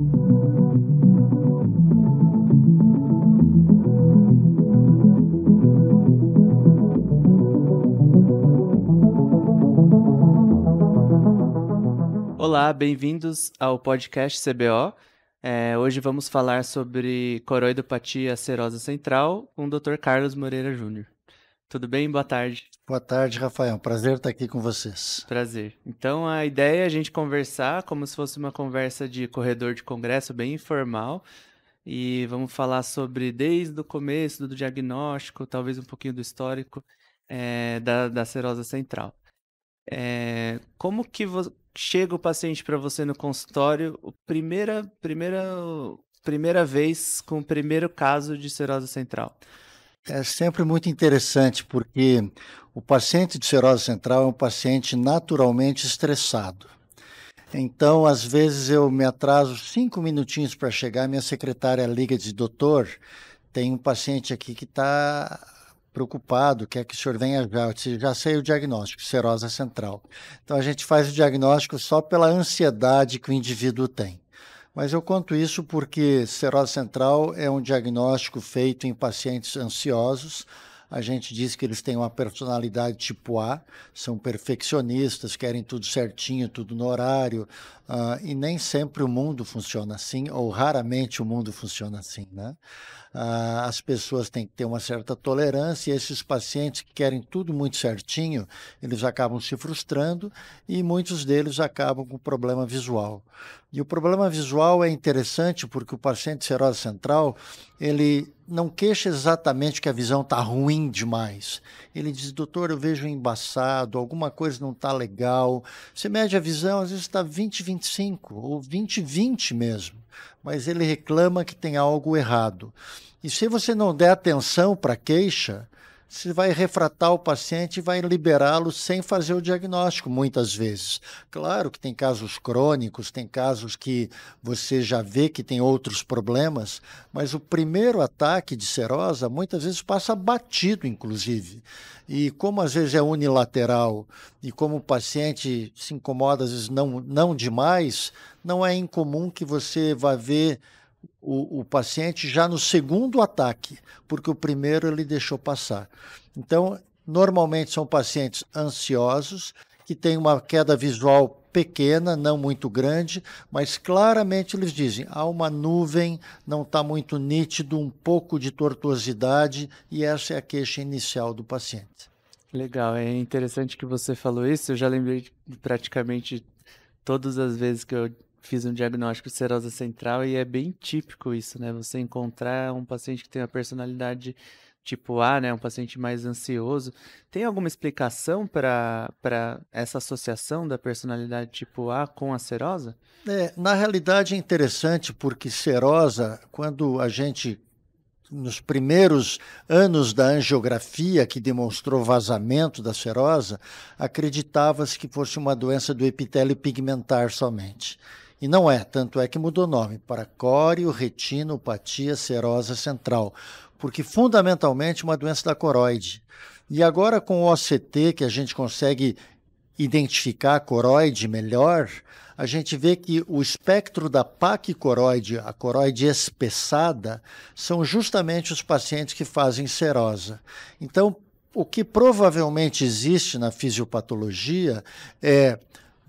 Olá, bem-vindos ao podcast CBO. É, hoje vamos falar sobre coroidopatia serosa central com o Dr. Carlos Moreira Júnior. Tudo bem? Boa tarde. Boa tarde, Rafael. Prazer estar aqui com vocês. Prazer. Então, a ideia é a gente conversar como se fosse uma conversa de corredor de congresso, bem informal. E vamos falar sobre desde o começo do diagnóstico, talvez um pouquinho do histórico é, da, da serosa central. É, como que chega o paciente para você no consultório, primeira, primeira, primeira vez com o primeiro caso de cirrose central? É sempre muito interessante, porque o paciente de cirrose central é um paciente naturalmente estressado. Então, às vezes, eu me atraso cinco minutinhos para chegar, minha secretária liga e diz: Doutor, tem um paciente aqui que está preocupado, quer que o senhor venha já, já sei o diagnóstico, serosa central. Então a gente faz o diagnóstico só pela ansiedade que o indivíduo tem. Mas eu conto isso porque serose central é um diagnóstico feito em pacientes ansiosos. A gente diz que eles têm uma personalidade tipo A, são perfeccionistas, querem tudo certinho, tudo no horário, uh, e nem sempre o mundo funciona assim, ou raramente o mundo funciona assim, né? ah, as pessoas têm que ter uma certa tolerância, e esses pacientes que querem tudo muito certinho, eles acabam se frustrando e muitos deles acabam com problema visual. E o problema visual é interessante porque o paciente serose central, ele não queixa exatamente que a visão está ruim demais. Ele diz, doutor, eu vejo embaçado, alguma coisa não está legal. Você mede a visão, às vezes está 20-25 ou 20-20 mesmo mas ele reclama que tem algo errado. E se você não der atenção para a queixa, você vai refratar o paciente e vai liberá-lo sem fazer o diagnóstico, muitas vezes. Claro que tem casos crônicos, tem casos que você já vê que tem outros problemas, mas o primeiro ataque de serosa muitas vezes passa batido, inclusive. E como às vezes é unilateral e como o paciente se incomoda às vezes não, não demais, não é incomum que você vá ver o, o paciente já no segundo ataque, porque o primeiro ele deixou passar. Então, normalmente são pacientes ansiosos, que têm uma queda visual pequena, não muito grande, mas claramente eles dizem: há uma nuvem, não está muito nítido, um pouco de tortuosidade, e essa é a queixa inicial do paciente. Legal, é interessante que você falou isso. Eu já lembrei de praticamente todas as vezes que eu fiz um diagnóstico de serosa central e é bem típico isso, né? Você encontrar um paciente que tem uma personalidade tipo A, né? Um paciente mais ansioso. Tem alguma explicação para essa associação da personalidade tipo A com a serosa? É, na realidade é interessante porque serosa, quando a gente nos primeiros anos da angiografia que demonstrou vazamento da serosa, acreditava-se que fosse uma doença do epitélio pigmentar somente. E não é, tanto é que mudou nome para retinopatia serosa central, porque fundamentalmente é uma doença da coroide. E agora com o OCT, que a gente consegue identificar a coroide melhor, a gente vê que o espectro da paquicoroide, a coroide espessada, são justamente os pacientes que fazem serosa. Então, o que provavelmente existe na fisiopatologia é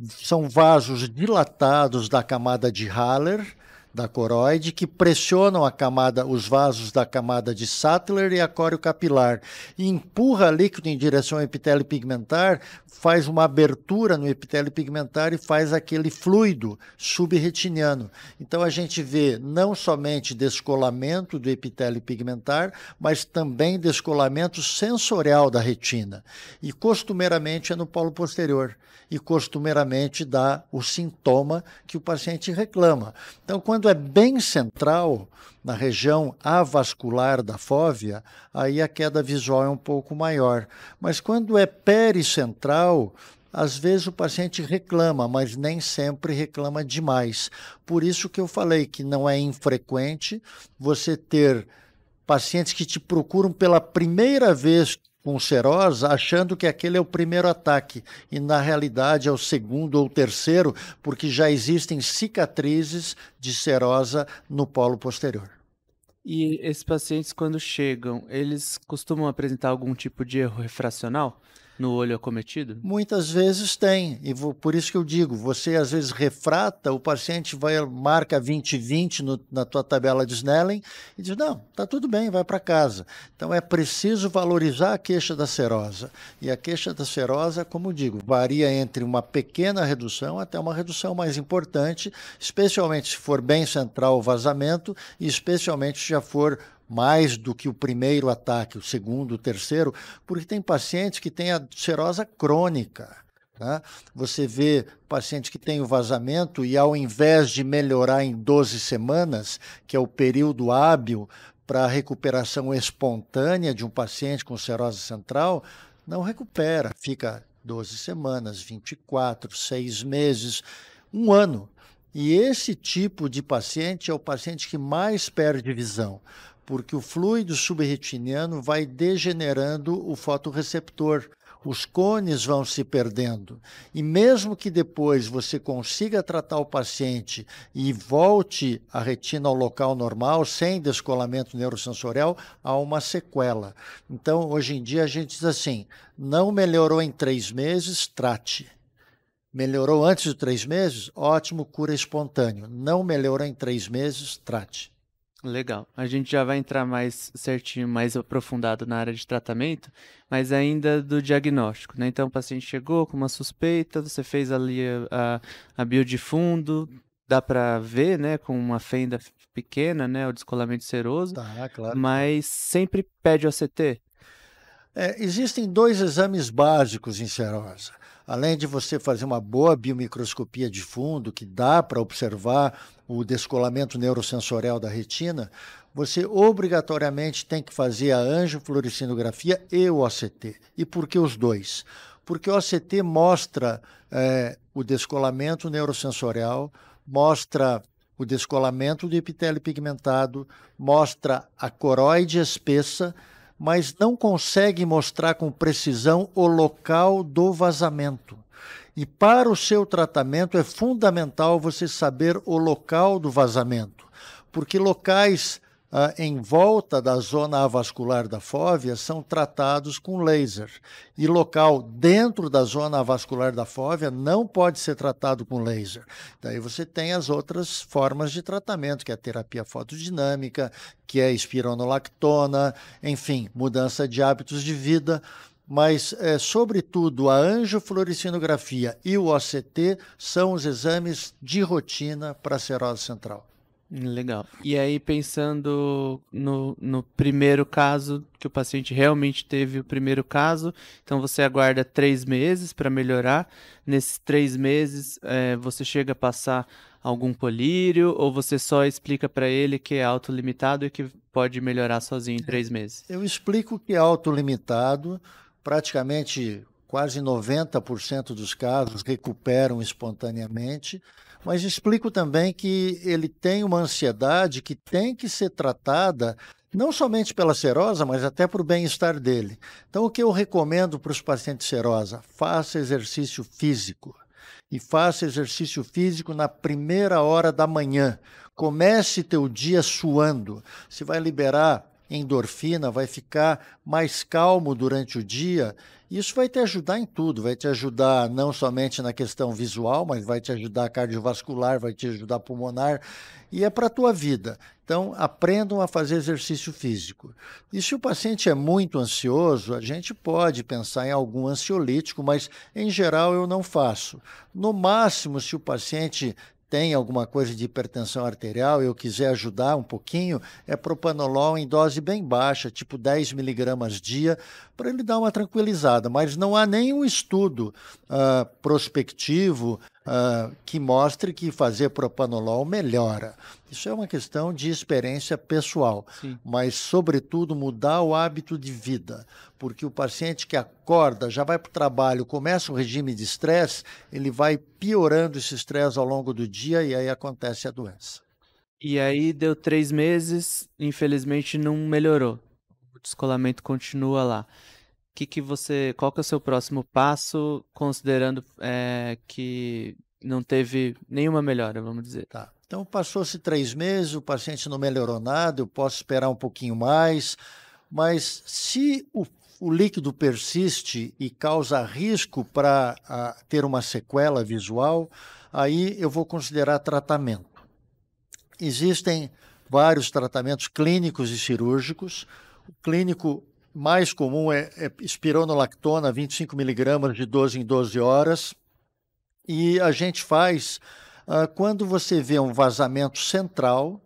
são vasos dilatados da camada de Haller, da coroide, que pressionam a camada, os vasos da camada de Sattler e a capilar, e empurra líquido em direção ao epitélio pigmentar, faz uma abertura no epitélio pigmentar e faz aquele fluido subretiniano. Então a gente vê não somente descolamento do epitélio pigmentar, mas também descolamento sensorial da retina. E costumeiramente é no polo posterior e costumeiramente dá o sintoma que o paciente reclama. Então, quando é bem central, na região avascular da fóvea, aí a queda visual é um pouco maior. Mas quando é pericentral, às vezes o paciente reclama, mas nem sempre reclama demais. Por isso que eu falei que não é infrequente você ter pacientes que te procuram pela primeira vez com serosa, achando que aquele é o primeiro ataque e na realidade é o segundo ou terceiro, porque já existem cicatrizes de serosa no polo posterior. E esses pacientes, quando chegam, eles costumam apresentar algum tipo de erro refracional? No olho acometido? Muitas vezes tem, e vou, por isso que eu digo, você às vezes refrata, o paciente vai marca 20/20 no, na tua tabela de Snellen e diz: "Não, tá tudo bem, vai para casa". Então é preciso valorizar a queixa da serosa. E a queixa da serosa, como digo, varia entre uma pequena redução até uma redução mais importante, especialmente se for bem central o vazamento e especialmente se já for mais do que o primeiro ataque, o segundo, o terceiro, porque tem pacientes que têm a serosa crônica. Tá? Você vê paciente que tem o vazamento e, ao invés de melhorar em 12 semanas, que é o período hábil para a recuperação espontânea de um paciente com serose central, não recupera, fica 12 semanas, 24, 6 meses, um ano. E esse tipo de paciente é o paciente que mais perde visão, porque o fluido subretiniano vai degenerando o fotorreceptor. Os cones vão se perdendo. E mesmo que depois você consiga tratar o paciente e volte a retina ao local normal, sem descolamento neurosensorial, há uma sequela. Então, hoje em dia, a gente diz assim: não melhorou em três meses, trate. Melhorou antes de três meses? Ótimo, cura espontâneo. Não melhorou em três meses? Trate. Legal. A gente já vai entrar mais certinho, mais aprofundado na área de tratamento, mas ainda do diagnóstico, né? Então, o paciente chegou com uma suspeita, você fez ali a, a bio de fundo, dá para ver, né, com uma fenda pequena, né, o descolamento seroso, tá, claro. mas sempre pede OCT? É, existem dois exames básicos em serosa além de você fazer uma boa biomicroscopia de fundo, que dá para observar o descolamento neurosensorial da retina, você obrigatoriamente tem que fazer a angiofluorescinografia e o OCT. E por que os dois? Porque o OCT mostra é, o descolamento neurosensorial, mostra o descolamento do epitélio pigmentado, mostra a coroide espessa mas não consegue mostrar com precisão o local do vazamento. E para o seu tratamento é fundamental você saber o local do vazamento, porque locais ah, em volta da zona avascular da fóvea são tratados com laser. E local dentro da zona avascular da fóvea não pode ser tratado com laser. Daí você tem as outras formas de tratamento, que é a terapia fotodinâmica, que é espironolactona, enfim, mudança de hábitos de vida mas, é, sobretudo, a angiofluorescinografia e o OCT são os exames de rotina para a serose central. Legal. E aí, pensando no, no primeiro caso, que o paciente realmente teve o primeiro caso, então você aguarda três meses para melhorar. Nesses três meses, é, você chega a passar algum colírio ou você só explica para ele que é autolimitado e que pode melhorar sozinho em três meses? Eu explico que é autolimitado, praticamente quase 90% dos casos recuperam espontaneamente mas explico também que ele tem uma ansiedade que tem que ser tratada não somente pela serosa, mas até para o bem-estar dele. Então, o que eu recomendo para os pacientes serosa? Faça exercício físico. E faça exercício físico na primeira hora da manhã. Comece teu dia suando. Você vai liberar endorfina, vai ficar mais calmo durante o dia isso vai te ajudar em tudo, vai te ajudar não somente na questão visual, mas vai te ajudar cardiovascular, vai te ajudar pulmonar, e é para a tua vida. Então, aprendam a fazer exercício físico. E se o paciente é muito ansioso, a gente pode pensar em algum ansiolítico, mas em geral eu não faço. No máximo, se o paciente tem alguma coisa de hipertensão arterial eu quiser ajudar um pouquinho, é propanolol em dose bem baixa, tipo 10 miligramas dia, para ele dar uma tranquilizada. Mas não há nenhum estudo uh, prospectivo uh, que mostre que fazer propanolol melhora. Isso é uma questão de experiência pessoal, Sim. mas, sobretudo, mudar o hábito de vida, porque o paciente que acorda, já vai para o trabalho, começa o regime de estresse, ele vai piorando esse estresse ao longo do dia e aí acontece a doença. E aí deu três meses, infelizmente não melhorou. O descolamento continua lá. Que, que você, qual que é o seu próximo passo, considerando é, que não teve nenhuma melhora, vamos dizer? Tá. Então, passou-se três meses, o paciente não melhorou nada, eu posso esperar um pouquinho mais, mas se o, o líquido persiste e causa risco para ter uma sequela visual, aí eu vou considerar tratamento. Existem vários tratamentos clínicos e cirúrgicos. O clínico mais comum é, é espironolactona, 25 miligramas de 12 em 12 horas. E a gente faz uh, quando você vê um vazamento central,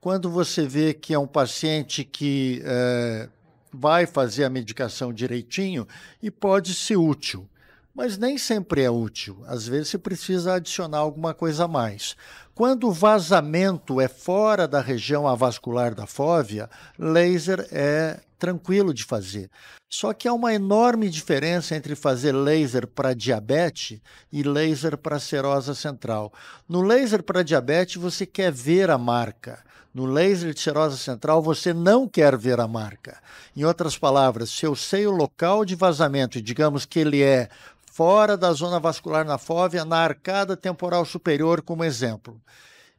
quando você vê que é um paciente que uh, vai fazer a medicação direitinho e pode ser útil. Mas nem sempre é útil. Às vezes você precisa adicionar alguma coisa a mais. Quando o vazamento é fora da região avascular da fóvea, laser é tranquilo de fazer. Só que há uma enorme diferença entre fazer laser para diabetes e laser para serosa central. No laser para diabetes, você quer ver a marca. No laser de serosa central, você não quer ver a marca. Em outras palavras, se eu sei o local de vazamento e digamos que ele é fora da zona vascular na fóvea, na arcada temporal superior, como exemplo,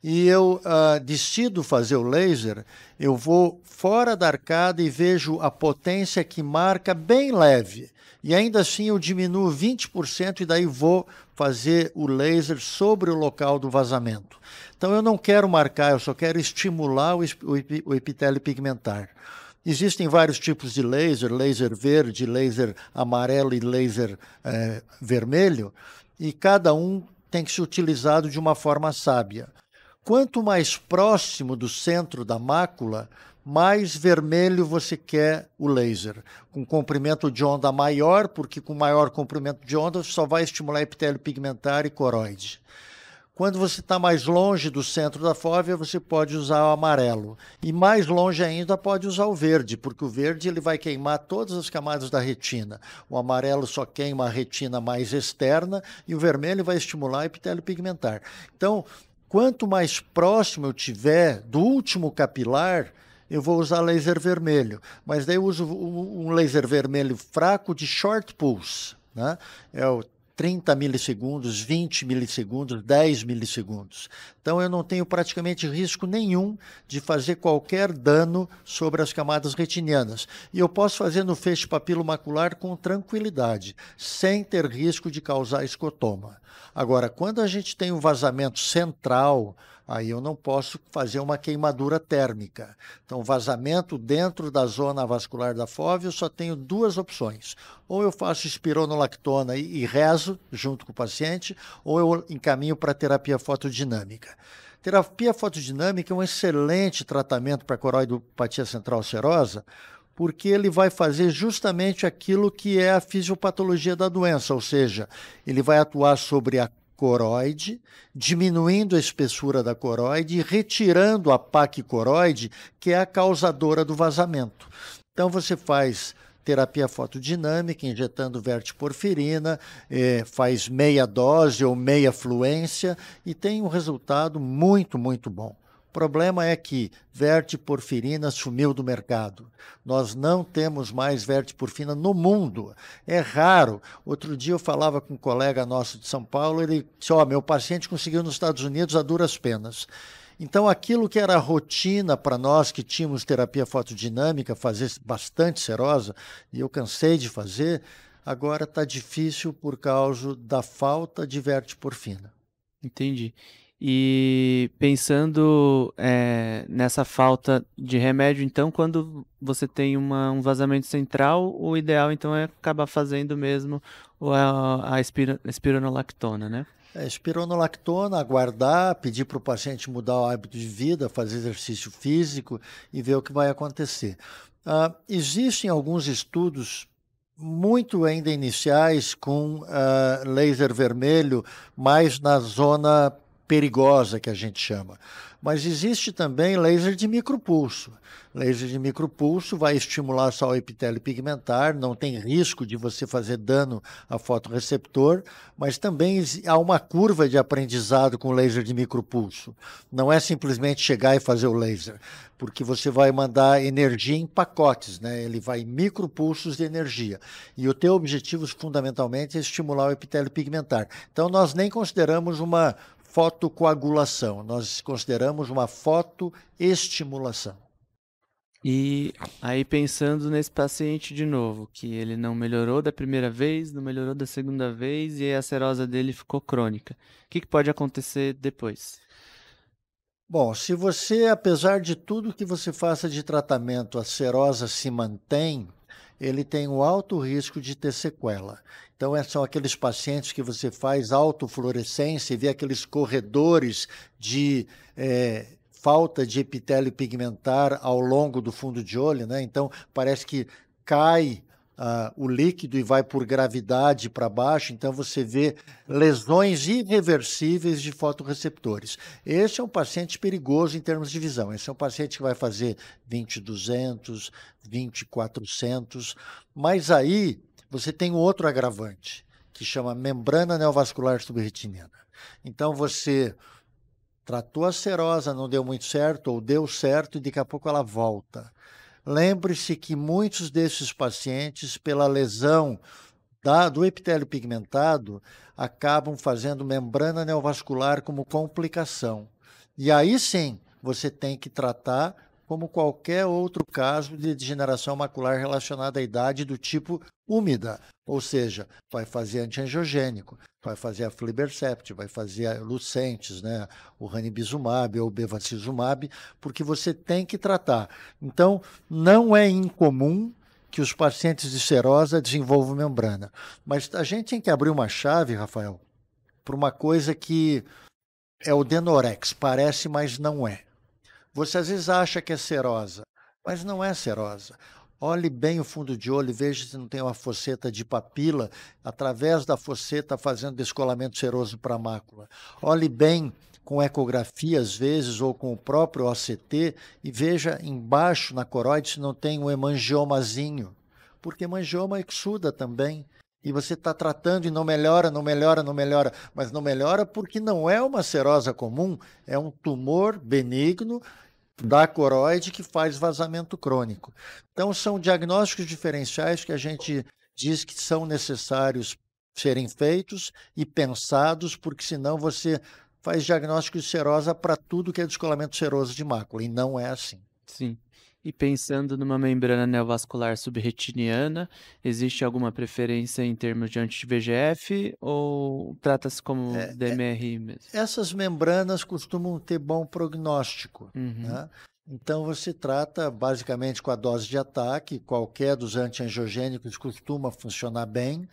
e eu uh, decido fazer o laser, eu vou fora da arcada e vejo a potência que marca bem leve. E ainda assim eu diminuo 20% e daí vou fazer o laser sobre o local do vazamento. Então eu não quero marcar, eu só quero estimular o, epitélio pigmentar. Existem vários tipos de laser, laser verde, laser amarelo e laser é, vermelho, e cada um tem que ser utilizado de uma forma sábia. Quanto mais próximo do centro da mácula, mais vermelho você quer o laser. Com comprimento de onda maior, porque com maior comprimento de onda só vai estimular epitélio pigmentar e coroide. Quando você está mais longe do centro da fóvea, você pode usar o amarelo. E mais longe ainda, pode usar o verde, porque o verde ele vai queimar todas as camadas da retina. O amarelo só queima a retina mais externa e o vermelho vai estimular o epitélio pigmentar. Então, Quanto mais próximo eu tiver do último capilar, eu vou usar laser vermelho. Mas daí eu uso um laser vermelho fraco de short pulse. Né? É o 30 milissegundos, 20 milissegundos, 10 milissegundos. Então eu não tenho praticamente risco nenhum de fazer qualquer dano sobre as camadas retinianas. E eu posso fazer no feixe papilomacular com tranquilidade, sem ter risco de causar escotoma. Agora, quando a gente tem um vazamento central, aí eu não posso fazer uma queimadura térmica. Então, vazamento dentro da zona vascular da fóvea, eu só tenho duas opções. Ou eu faço espironolactona e, e rezo junto com o paciente, ou eu encaminho para terapia fotodinâmica. Terapia fotodinâmica é um excelente tratamento para coroidopatia central serosa, porque ele vai fazer justamente aquilo que é a fisiopatologia da doença, ou seja, ele vai atuar sobre a coroide, diminuindo a espessura da coroide e retirando a paquicoroide, que é a causadora do vazamento. Então você faz terapia fotodinâmica, injetando vertiporfirina, eh, faz meia dose ou meia fluência e tem um resultado muito, muito bom. O problema é que vertiporfirina sumiu do mercado. Nós não temos mais vertiporfina no mundo. É raro. Outro dia eu falava com um colega nosso de São Paulo, ele disse: Ó, oh, meu paciente conseguiu nos Estados Unidos a duras penas. Então, aquilo que era rotina para nós que tínhamos terapia fotodinâmica, fazer bastante serosa, e eu cansei de fazer, agora está difícil por causa da falta de vertiporfina. Entendi. E pensando é, nessa falta de remédio, então, quando você tem uma, um vazamento central, o ideal então é acabar fazendo mesmo a, a espironolactona, né? É, espironolactona, aguardar, pedir para o paciente mudar o hábito de vida, fazer exercício físico e ver o que vai acontecer. Uh, existem alguns estudos muito ainda iniciais com uh, laser vermelho, mais na zona perigosa que a gente chama. Mas existe também laser de micropulso. Laser de micropulso vai estimular só o epitélio pigmentar, não tem risco de você fazer dano ao fotoreceptor, mas também há uma curva de aprendizado com laser de micropulso. Não é simplesmente chegar e fazer o laser, porque você vai mandar energia em pacotes, né? Ele vai em micropulsos de energia. E o teu objetivo fundamentalmente é estimular o epitélio pigmentar. Então nós nem consideramos uma fotocoagulação, nós consideramos uma fotoestimulação. E aí pensando nesse paciente de novo, que ele não melhorou da primeira vez, não melhorou da segunda vez e a serosa dele ficou crônica. O que, que pode acontecer depois? Bom, se você, apesar de tudo que você faça de tratamento, a serosa se mantém, ele tem um alto risco de ter sequela. Então, é, são aqueles pacientes que você faz autofluorescência e vê aqueles corredores de é, falta de epitélio pigmentar ao longo do fundo de olho, né? Então parece que cai o líquido e vai por gravidade para baixo, então você vê lesões irreversíveis de fotoreceptores. Esse é um paciente perigoso em termos de visão. Esse é um paciente que vai fazer 20-200, 20-400, mas aí você tem outro agravante, que chama membrana neovascular subretiniana. Então você tratou a serosa, não deu muito certo, ou deu certo e daqui a pouco ela volta. Lembre-se que muitos desses pacientes, pela lesão da, do epitélio pigmentado, acabam fazendo membrana neovascular como complicação. E aí sim, você tem que tratar como qualquer outro caso de degeneração macular relacionada à idade do tipo úmida, ou seja, vai fazer antiangiogênico, vai fazer a flibercept, vai fazer a lucentes, né, o ranibizumab ou o bevacizumab, porque você tem que tratar. Então, não é incomum que os pacientes de serosa desenvolvam membrana, mas a gente tem que abrir uma chave, Rafael, para uma coisa que é o Denorex, parece, mas não é. Você às vezes acha que é serosa, mas não é serosa. Olhe bem o fundo de olho, veja se não tem uma foceta de papila, através da foceta fazendo descolamento seroso para a mácula. Olhe bem com ecografia, às vezes, ou com o próprio OCT, e veja embaixo na coroide se não tem um hemangiomazinho, porque hemangioma exuda também. E você está tratando e não melhora, não melhora, não melhora. Mas não melhora porque não é uma serosa comum, é um tumor benigno da coroide que faz vazamento crônico. Então, são diagnósticos diferenciais que a gente diz que são necessários serem feitos e pensados, porque senão você faz diagnóstico de serosa para tudo que é descolamento seroso de mácula, e não é assim. Sim. E pensando numa membrana neovascular subretiniana, existe alguma preferência em termos de anti-VEGF ou trata-se como é, DMRI mesmo? Essas membranas costumam ter bom prognóstico. Uhum. Né? Então você trata basicamente com a dose de ataque, qualquer dos antiangiogênicos costuma funcionar bem.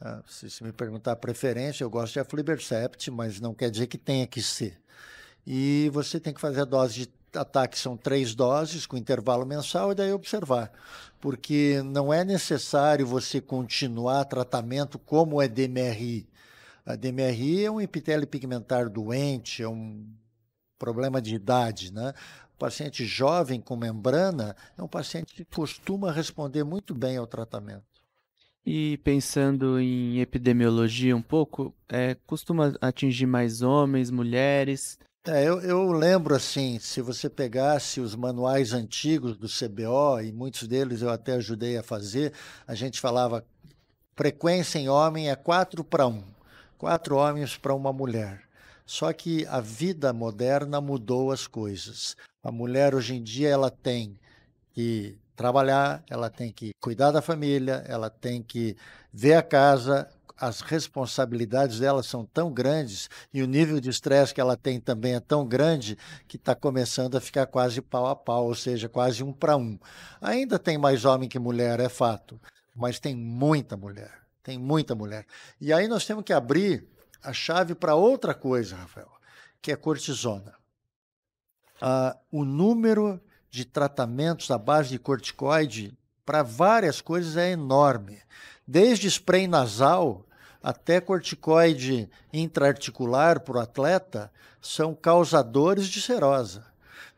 Uh, se, se, me perguntar a preferência, eu gosto de aflibercept, mas não quer dizer que tenha que ser. E você tem que fazer a dose de ataque são três doses com intervalo mensal e daí observar, porque não é necessário você continuar tratamento como é DMRI. A DMRI é um epitélio pigmentar doente, é um problema de idade, né? O paciente jovem com membrana é um paciente que costuma responder muito bem ao tratamento. E pensando em epidemiologia um pouco, é, costuma atingir mais homens, mulheres? É, eu, eu, lembro assim, se você pegasse os manuais antigos do CBO, e muitos deles eu até ajudei a fazer, a gente falava frequência em homem é 4 para 1, quatro homens para uma mulher. Só que a vida moderna mudou as coisas. A mulher hoje em dia ela tem que trabalhar, ela tem que cuidar da família, ela tem que ver a casa, as responsabilidades dela são tão grandes e o nível de estresse que ela tem também é tão grande que está começando a ficar quase pau a pau, ou seja, quase um para um. Ainda tem mais homem que mulher, é fato, mas tem muita mulher, tem muita mulher. E aí nós temos que abrir a chave para outra coisa, Rafael, que é cortisona. Ah, o número de tratamentos à base de corticoide para várias coisas é enorme. Desde spray nasal até corticoide intraarticular para o atleta, são causadores de serosa.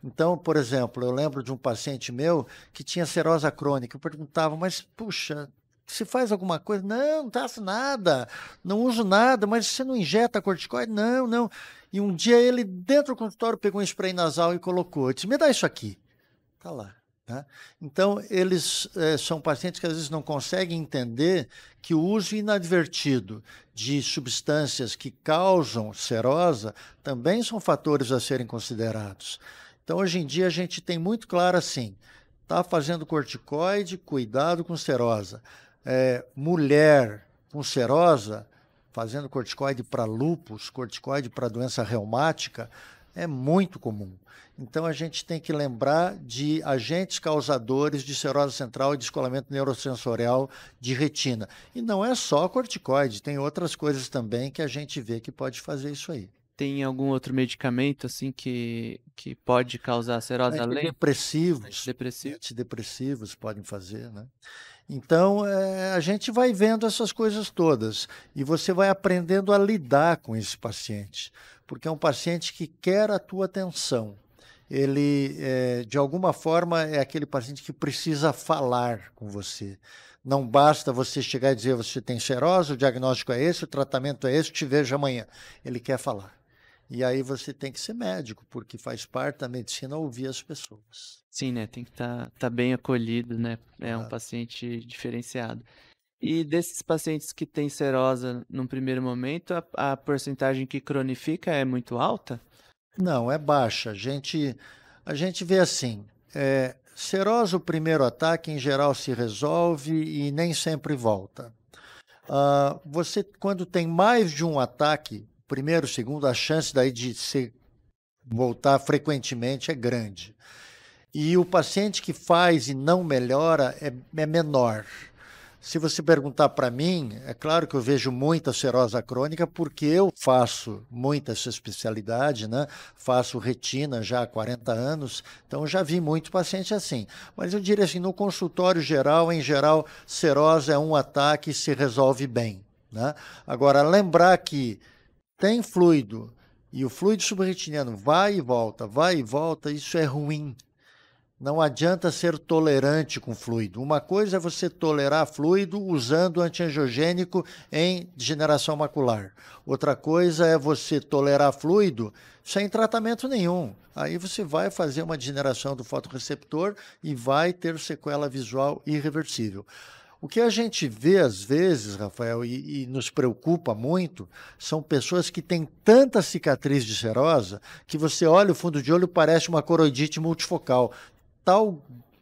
Então, por exemplo, eu lembro de um paciente meu que tinha serosa crônica. Eu perguntava, mas puxa, se faz alguma coisa? Não, não faço nada, não uso nada, mas você não injeta corticoide? Não, não. E um dia ele, dentro do consultório, pegou um spray nasal e colocou. Eu disse, me dá isso aqui. Tá lá. Tá? Então, eles é, são pacientes que às vezes não conseguem entender que o uso inadvertido de substâncias que causam serosa também são fatores a serem considerados. Então, hoje em dia, a gente tem muito claro assim: está fazendo corticoide, cuidado com serosa. É, mulher com serosa, fazendo corticoide para lúpus, corticoide para doença reumática, é muito comum. Então a gente tem que lembrar de agentes causadores de serose central e descolamento neurosensorial de retina. E não é só corticoide, tem outras coisas também que a gente vê que pode fazer isso aí. Tem algum outro medicamento assim que, que pode causar serose além? Depressivos. Antidepressivos. Antidepressivos podem fazer, né? Então, é, a gente vai vendo essas coisas todas e você vai aprendendo a lidar com esse paciente, porque é um paciente que quer a tua atenção ele, é, de alguma forma, é aquele paciente que precisa falar com você. Não basta você chegar e dizer você tem serose, o diagnóstico é esse, o tratamento é esse, te vejo amanhã. Ele quer falar. E aí você tem que ser médico, porque faz parte da medicina ouvir as pessoas. Sim, né? Tem que estar tá, tá bem acolhido, né? É um paciente diferenciado. E desses pacientes que têm serosa num primeiro momento, a, a porcentagem que cronifica é muito alta? Não, é baixa. A gente, a gente vê assim, é, serosa o primeiro ataque em geral se resolve e nem sempre volta. Uh, você, quando tem mais de um ataque, primeiro, segundo, a chance daí de se voltar frequentemente é grande. E o paciente que faz e não melhora é, é menor. Se você perguntar para mim, é claro que eu vejo muita serosa crônica porque eu faço muita essa especialidade, né? Faço retina já há 40 anos, então já vi muito paciente assim. Mas eu diria assim, no consultório geral, em geral, serosa é um ataque e se resolve bem, né? Agora, lembrar que tem fluido e o fluido subretiniano vai e volta, vai e volta, isso é ruim não adianta ser tolerante com fluido. Uma coisa é você tolerar fluido usando antiangiogênico em degeneração macular. Outra coisa é você tolerar fluido sem tratamento nenhum. Aí você vai fazer uma degeneração do fotoreceptor e vai ter sequela visual irreversível. O que a gente vê às vezes, Rafael, e, e, nos preocupa muito, são pessoas que têm tanta cicatriz de serosa que você olha o fundo de olho parece uma coroidite multifocal tal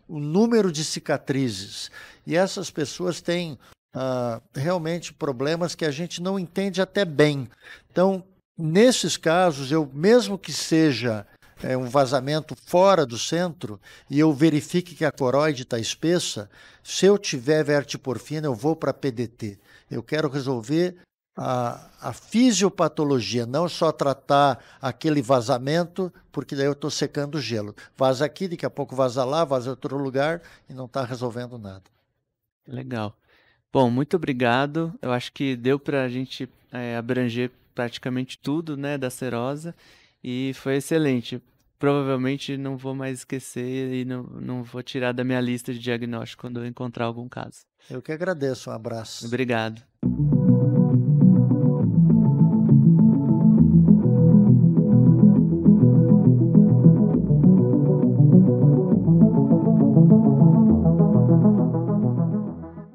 o número de cicatrizes. E essas pessoas têm uh, realmente problemas que a gente não entende até bem. Então, nesses casos, eu mesmo que seja é, um vazamento fora do centro e eu verifique que a coroide está espessa, se eu tiver vertiporfina, eu vou para PDT. Eu quero resolver a, a fisiopatologia, não só tratar aquele vazamento, porque daí eu estou secando o gelo. Vaza aqui, daqui a pouco vaza lá, vaza outro lugar e não está resolvendo nada. Legal. Bom, muito obrigado. Eu acho que deu para a gente é, abranger praticamente tudo né, da serosa e foi excelente. Provavelmente não vou mais esquecer e não, não vou tirar da minha lista de diagnóstico quando eu encontrar algum caso. Eu que agradeço. Um abraço. Obrigado.